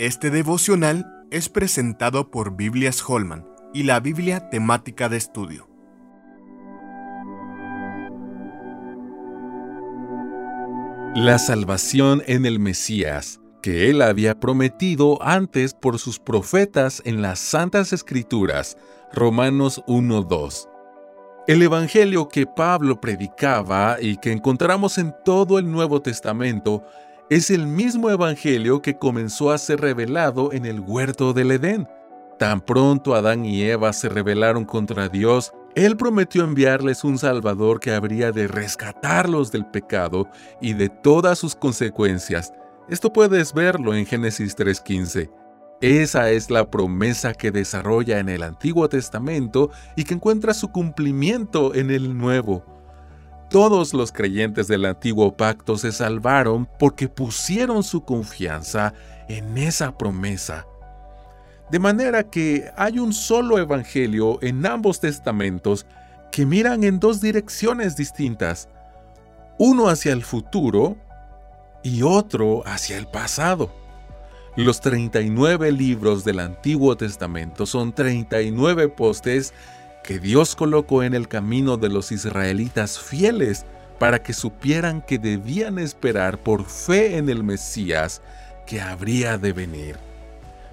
Este devocional es presentado por Biblias Holman y la Biblia temática de estudio. La salvación en el Mesías, que él había prometido antes por sus profetas en las Santas Escrituras, Romanos 1.2. El Evangelio que Pablo predicaba y que encontramos en todo el Nuevo Testamento es el mismo Evangelio que comenzó a ser revelado en el huerto del Edén. Tan pronto Adán y Eva se rebelaron contra Dios, Él prometió enviarles un Salvador que habría de rescatarlos del pecado y de todas sus consecuencias. Esto puedes verlo en Génesis 3.15. Esa es la promesa que desarrolla en el Antiguo Testamento y que encuentra su cumplimiento en el Nuevo. Todos los creyentes del antiguo pacto se salvaron porque pusieron su confianza en esa promesa. De manera que hay un solo evangelio en ambos testamentos que miran en dos direcciones distintas, uno hacia el futuro y otro hacia el pasado. Los 39 libros del Antiguo Testamento son 39 postes que Dios colocó en el camino de los israelitas fieles para que supieran que debían esperar por fe en el Mesías que habría de venir.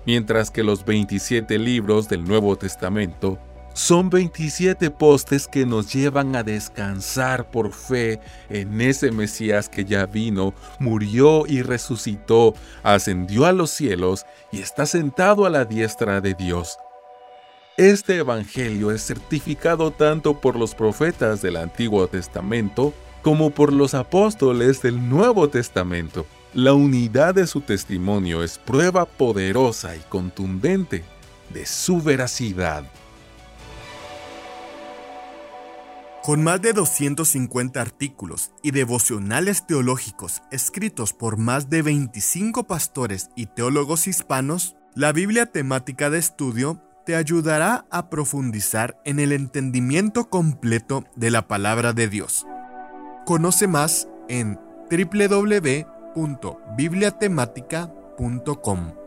Mientras que los 27 libros del Nuevo Testamento son 27 postes que nos llevan a descansar por fe en ese Mesías que ya vino, murió y resucitó, ascendió a los cielos y está sentado a la diestra de Dios. Este Evangelio es certificado tanto por los profetas del Antiguo Testamento como por los apóstoles del Nuevo Testamento. La unidad de su testimonio es prueba poderosa y contundente de su veracidad. Con más de 250 artículos y devocionales teológicos escritos por más de 25 pastores y teólogos hispanos, la Biblia temática de estudio te ayudará a profundizar en el entendimiento completo de la palabra de Dios. Conoce más en www.bibliatemática.com.